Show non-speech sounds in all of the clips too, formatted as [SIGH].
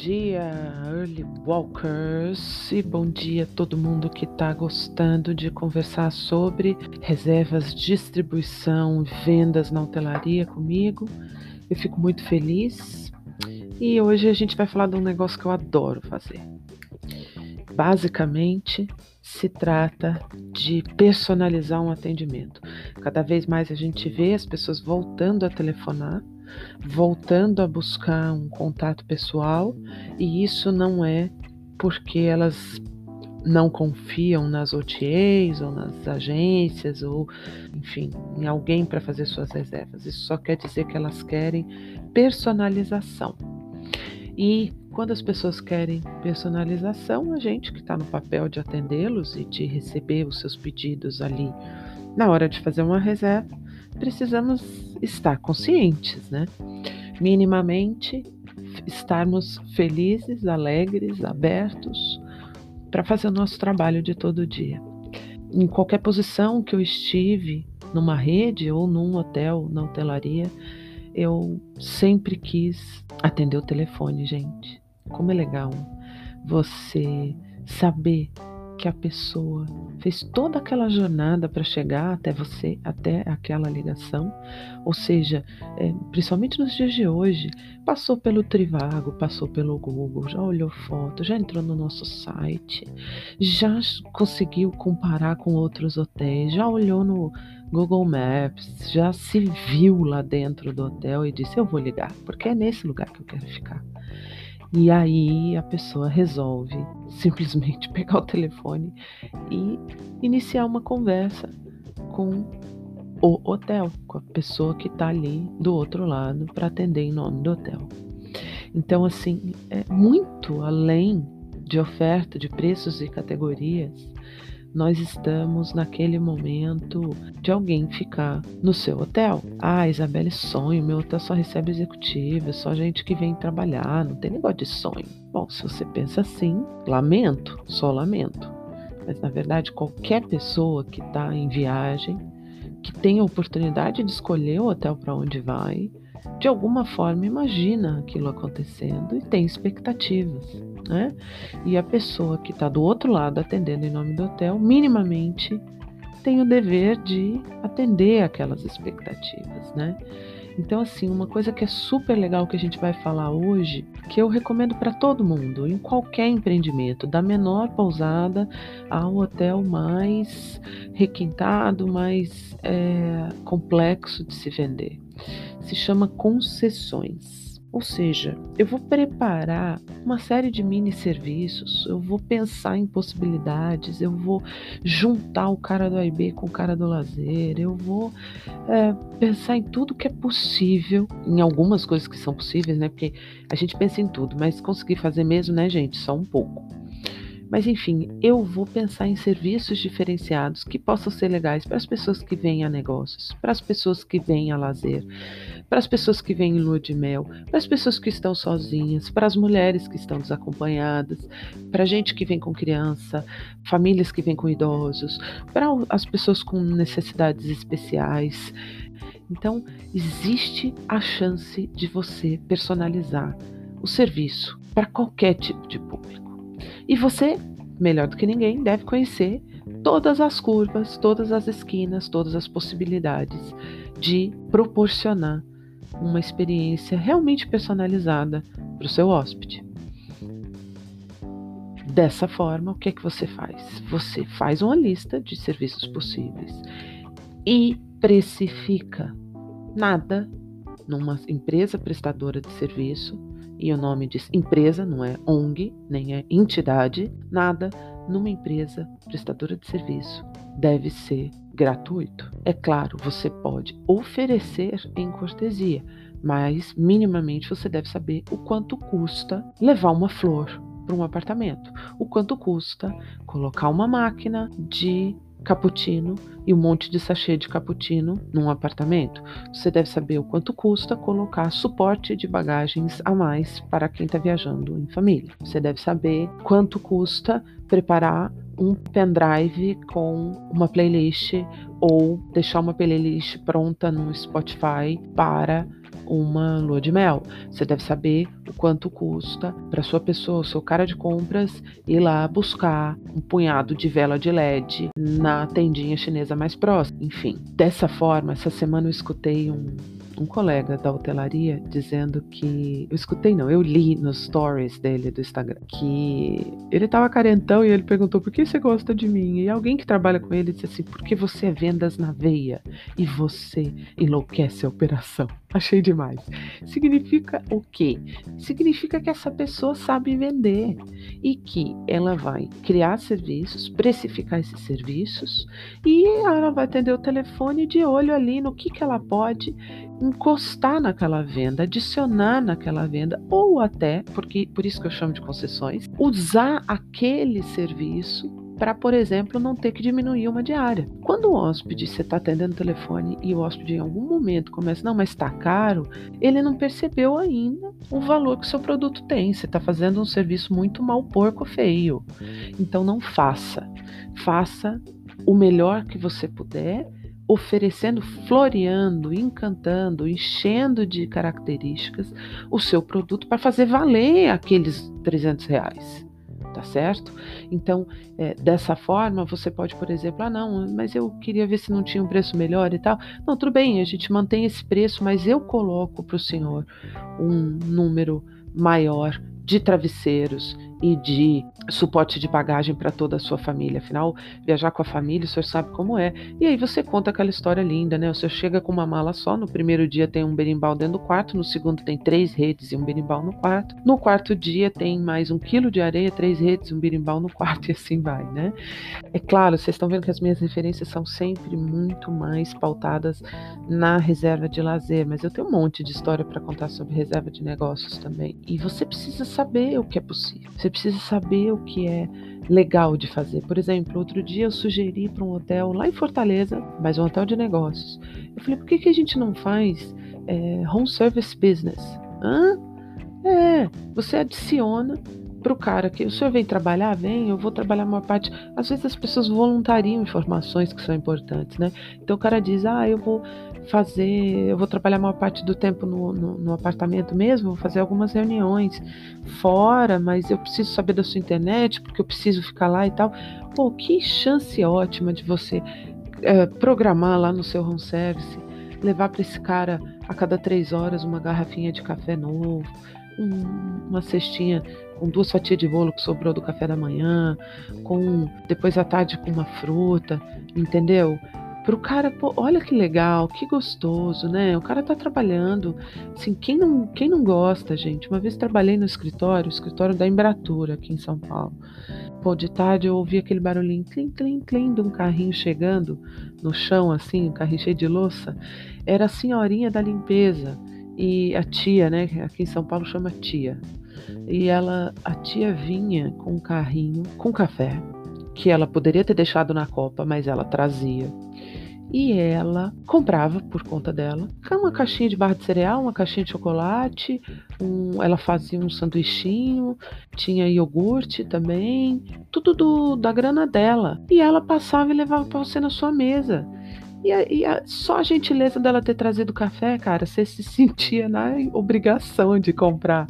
dia, early walkers, e bom dia a todo mundo que está gostando de conversar sobre reservas, distribuição, vendas na hotelaria comigo. Eu fico muito feliz e hoje a gente vai falar de um negócio que eu adoro fazer. Basicamente, se trata de personalizar um atendimento. Cada vez mais a gente vê as pessoas voltando a telefonar voltando a buscar um contato pessoal, e isso não é porque elas não confiam nas OTAs ou nas agências ou, enfim, em alguém para fazer suas reservas. Isso só quer dizer que elas querem personalização. E quando as pessoas querem personalização, a gente que está no papel de atendê-los e de receber os seus pedidos ali na hora de fazer uma reserva, precisamos estar conscientes, né? Minimamente estarmos felizes, alegres, abertos para fazer o nosso trabalho de todo dia. Em qualquer posição que eu estive, numa rede ou num hotel, na hotelaria, eu sempre quis atender o telefone, gente. Como é legal você saber que a pessoa fez toda aquela jornada para chegar até você, até aquela ligação, ou seja, é, principalmente nos dias de hoje, passou pelo Trivago, passou pelo Google, já olhou foto, já entrou no nosso site, já conseguiu comparar com outros hotéis, já olhou no Google Maps, já se viu lá dentro do hotel e disse: Eu vou ligar, porque é nesse lugar que eu quero ficar. E aí a pessoa resolve simplesmente [LAUGHS] pegar o telefone e iniciar uma conversa com o hotel, com a pessoa que está ali do outro lado para atender em nome do hotel. Então, assim, é muito além de oferta de preços e categorias nós estamos naquele momento de alguém ficar no seu hotel. Ah, Isabelle, sonho, meu hotel só recebe executivos, só gente que vem trabalhar, não tem negócio de sonho. Bom, se você pensa assim, lamento, só lamento. Mas na verdade, qualquer pessoa que está em viagem, que tem a oportunidade de escolher o hotel para onde vai, de alguma forma imagina aquilo acontecendo e tem expectativas né? E a pessoa que está do outro lado atendendo em nome do hotel, minimamente tem o dever de atender aquelas expectativas, né? Então, assim, uma coisa que é super legal que a gente vai falar hoje, que eu recomendo para todo mundo, em qualquer empreendimento, da menor pousada ao hotel mais requintado, mais é, complexo de se vender, se chama concessões. Ou seja, eu vou preparar uma série de mini serviços, eu vou pensar em possibilidades, eu vou juntar o cara do AIB com o cara do lazer, eu vou é, pensar em tudo que é possível, em algumas coisas que são possíveis, né? Porque a gente pensa em tudo, mas conseguir fazer mesmo, né, gente? Só um pouco. Mas enfim, eu vou pensar em serviços diferenciados que possam ser legais para as pessoas que vêm a negócios, para as pessoas que vêm a lazer, para as pessoas que vêm em lua de mel, para as pessoas que estão sozinhas, para as mulheres que estão desacompanhadas, para a gente que vem com criança, famílias que vêm com idosos, para as pessoas com necessidades especiais. Então, existe a chance de você personalizar o serviço para qualquer tipo de público. E você, melhor do que ninguém, deve conhecer todas as curvas, todas as esquinas, todas as possibilidades de proporcionar uma experiência realmente personalizada para o seu hóspede. Dessa forma, o que é que você faz? Você faz uma lista de serviços possíveis e precifica. Nada numa empresa prestadora de serviço e o nome diz empresa, não é ONG, nem é entidade, nada numa empresa prestadora de serviço deve ser gratuito. É claro, você pode oferecer em cortesia, mas minimamente você deve saber o quanto custa levar uma flor para um apartamento, o quanto custa colocar uma máquina de cappuccino e um monte de sachê de cappuccino num apartamento. Você deve saber o quanto custa colocar suporte de bagagens a mais para quem está viajando em família. Você deve saber quanto custa preparar um pendrive com uma playlist ou deixar uma playlist pronta no Spotify para uma lua de mel. Você deve saber o quanto custa para sua pessoa, o seu cara de compras, ir lá buscar um punhado de vela de LED na tendinha chinesa mais próxima. Enfim, dessa forma, essa semana eu escutei um um colega da hotelaria dizendo que. Eu escutei, não, eu li nos stories dele do Instagram que ele tava carentão e ele perguntou por que você gosta de mim? E alguém que trabalha com ele disse assim: porque você é vendas na veia e você enlouquece a operação. [LAUGHS] Achei demais. Significa o quê? Significa que essa pessoa sabe vender e que ela vai criar serviços, precificar esses serviços e ela vai atender o telefone de olho ali no que, que ela pode encostar naquela venda, adicionar naquela venda, ou até, porque por isso que eu chamo de concessões, usar aquele serviço para, por exemplo, não ter que diminuir uma diária. Quando o hóspede, você está atendendo o telefone e o hóspede em algum momento começa, não, mas está caro, ele não percebeu ainda o valor que o seu produto tem. Você está fazendo um serviço muito mal porco feio. Então não faça. Faça o melhor que você puder oferecendo, floreando, encantando, enchendo de características o seu produto para fazer valer aqueles 300 reais. Tá certo? Então, é, dessa forma, você pode, por exemplo, ah, não, mas eu queria ver se não tinha um preço melhor e tal. Não, tudo bem, a gente mantém esse preço, mas eu coloco para o senhor um número maior de travesseiros e de suporte de bagagem para toda a sua família. Afinal, viajar com a família, o senhor sabe como é. E aí você conta aquela história linda, né? O senhor chega com uma mala só, no primeiro dia tem um berimbau dentro do quarto, no segundo tem três redes e um berimbau no quarto. No quarto dia tem mais um quilo de areia, três redes, um berimbau no quarto [LAUGHS] e assim vai, né? É claro, vocês estão vendo que as minhas referências são sempre muito mais pautadas na reserva de lazer, mas eu tenho um monte de história para contar sobre reserva de negócios também. E você precisa saber o que é possível. Você precisa saber o que é legal de fazer. Por exemplo, outro dia eu sugeri para um hotel lá em Fortaleza, mas um hotel de negócios. Eu falei, por que, que a gente não faz é, home service business? Hã? É, você adiciona para o cara que o senhor vem trabalhar, vem, eu vou trabalhar uma parte. Às vezes as pessoas voluntariam informações que são importantes, né? Então o cara diz, ah, eu vou fazer, eu vou trabalhar uma parte do tempo no, no, no, apartamento mesmo, vou fazer algumas reuniões fora, mas eu preciso saber da sua internet, porque eu preciso ficar lá e tal. Pô, que chance ótima de você é, programar lá no seu home service, levar para esse cara a cada três horas uma garrafinha de café novo, um, uma cestinha com duas fatias de bolo que sobrou do café da manhã, com depois à tarde com uma fruta, entendeu? Pro cara, pô, olha que legal, que gostoso, né? O cara tá trabalhando. Assim, quem não, quem não gosta, gente? Uma vez trabalhei no escritório, o escritório da Embratura aqui em São Paulo. Pô, de tarde eu ouvi aquele barulhinho, clim, clim, clim, de um carrinho chegando no chão, assim, um carrinho cheio de louça. Era a senhorinha da limpeza e a tia, né? Aqui em São Paulo chama tia. E ela, a tia vinha com um carrinho com café que ela poderia ter deixado na copa, mas ela trazia. E ela comprava por conta dela uma caixinha de barra de cereal, uma caixinha de chocolate, um, ela fazia um sanduichinho, tinha iogurte também, tudo do, da grana dela. E ela passava e levava para você na sua mesa. E, a, e a, só a gentileza dela ter trazido café, cara, você se sentia na obrigação de comprar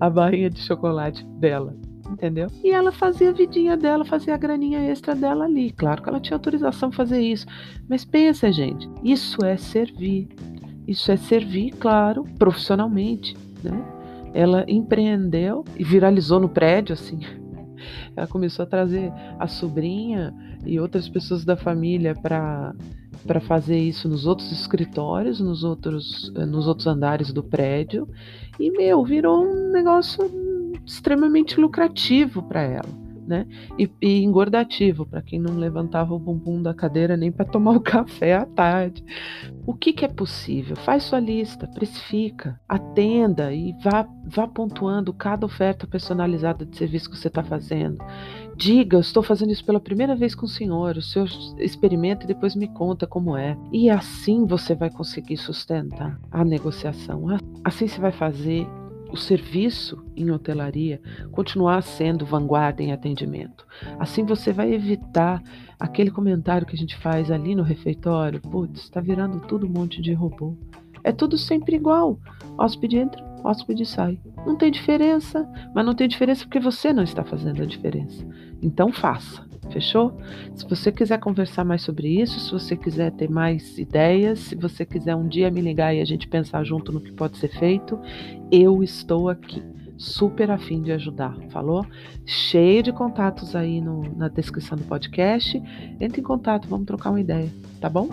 a barrinha de chocolate dela entendeu? E ela fazia a vidinha dela, fazia a graninha extra dela ali. Claro que ela tinha autorização para fazer isso. Mas pensa, gente, isso é servir. Isso é servir, claro, profissionalmente, né? Ela empreendeu e viralizou no prédio, assim. Ela começou a trazer a sobrinha e outras pessoas da família para para fazer isso nos outros escritórios, nos outros, eh, nos outros andares do prédio. E, meu, virou um negócio extremamente lucrativo para ela. Né? E, e engordativo para quem não levantava o bumbum da cadeira nem para tomar o [LAUGHS] café à tarde. O que, que, é possível? Faz sua lista, precifica, atenda e vá, vá pontuando cada oferta personalizada de serviço que você está fazendo. Diga, eu estou fazendo isso pela primeira vez com o senhor, o senhor experimenta e depois me conta como é. E assim você vai conseguir sustentar a negociação. Assim você vai fazer o serviço em hotelaria continuar sendo vanguarda em atendimento. Assim você vai evitar aquele comentário que a gente faz ali no refeitório: putz, está virando tudo um monte de robô. É tudo sempre igual. Hóspede entra, hóspede sai. Não tem diferença, mas não tem diferença porque você não está fazendo a diferença. Então faça. Fechou? Se você quiser conversar mais sobre isso, se você quiser ter mais ideias, se você quiser um dia me ligar e a gente pensar junto no que pode ser feito, eu estou aqui. Super afim de ajudar, falou? Cheio de contatos aí no, na descrição do podcast. Entre em contato, vamos trocar uma ideia, tá bom?